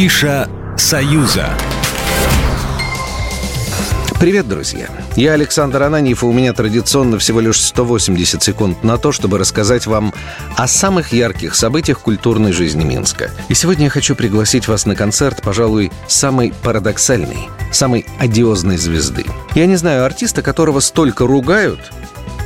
Афиша «Союза». Привет, друзья! Я Александр Ананьев, и у меня традиционно всего лишь 180 секунд на то, чтобы рассказать вам о самых ярких событиях культурной жизни Минска. И сегодня я хочу пригласить вас на концерт, пожалуй, самой парадоксальной, самой одиозной звезды. Я не знаю артиста, которого столько ругают,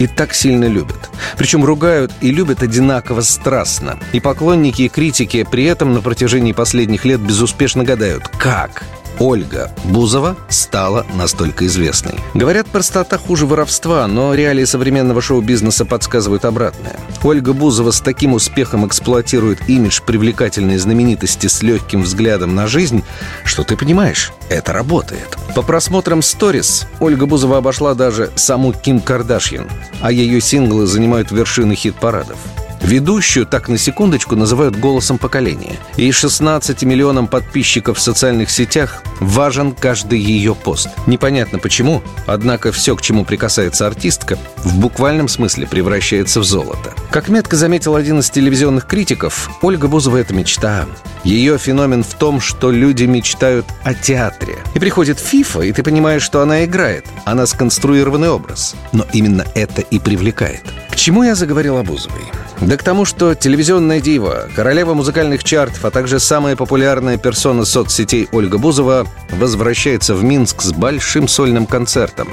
и так сильно любят. Причем ругают и любят одинаково страстно. И поклонники, и критики при этом на протяжении последних лет безуспешно гадают, как Ольга Бузова стала настолько известной. Говорят, простота хуже воровства, но реалии современного шоу-бизнеса подсказывают обратное. Ольга Бузова с таким успехом эксплуатирует имидж привлекательной знаменитости с легким взглядом на жизнь, что ты понимаешь, это работает. По просмотрам сторис Ольга Бузова обошла даже саму Ким Кардашьян, а ее синглы занимают вершины хит-парадов. Ведущую, так на секундочку, называют голосом поколения. И 16 миллионам подписчиков в социальных сетях важен каждый ее пост. Непонятно почему, однако все, к чему прикасается артистка, в буквальном смысле превращается в золото. Как метко заметил один из телевизионных критиков, Ольга Бузова — это мечта. Ее феномен в том, что люди мечтают о театре. И приходит Фифа, и ты понимаешь, что она играет. Она сконструированный образ. Но именно это и привлекает. К чему я заговорил о Бузовой? Да к тому, что телевизионная дива, королева музыкальных чартов, а также самая популярная персона соцсетей Ольга Бузова возвращается в Минск с большим сольным концертом.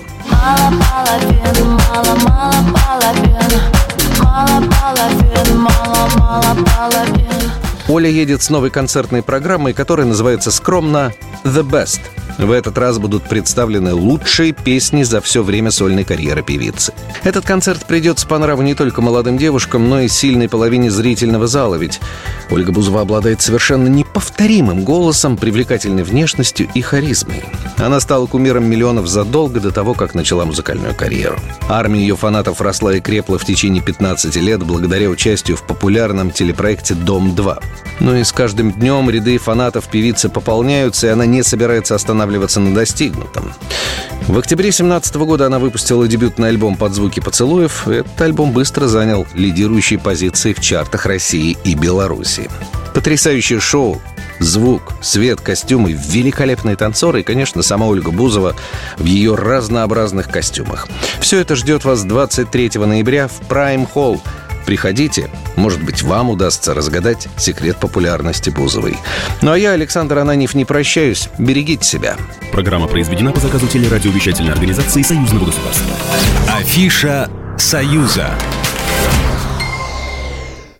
Оля едет с новой концертной программой, которая называется скромно «The Best». В этот раз будут представлены лучшие песни за все время сольной карьеры певицы. Этот концерт придется по нраву не только молодым девушкам, но и сильной половине зрительного зала, ведь Ольга Бузова обладает совершенно неповторимым голосом, привлекательной внешностью и харизмой. Она стала кумиром миллионов задолго до того, как начала музыкальную карьеру. Армия ее фанатов росла и крепла в течение 15 лет благодаря участию в популярном телепроекте «Дом-2». Ну и с каждым днем ряды фанатов певицы пополняются, и она не собирается останавливаться на достигнутом. В октябре 2017 года она выпустила дебютный альбом «Под звуки поцелуев». Этот альбом быстро занял лидирующие позиции в чартах России и Беларуси. Потрясающее шоу, звук, свет, костюмы, великолепные танцоры и, конечно, сама Ольга Бузова в ее разнообразных костюмах. Все это ждет вас 23 ноября в Prime Hall – Приходите, может быть, вам удастся разгадать секрет популярности Бузовой. Ну а я, Александр Ананьев, не прощаюсь. Берегите себя. Программа произведена по заказу телерадиовещательной организации Союзного государства. Афиша «Союза».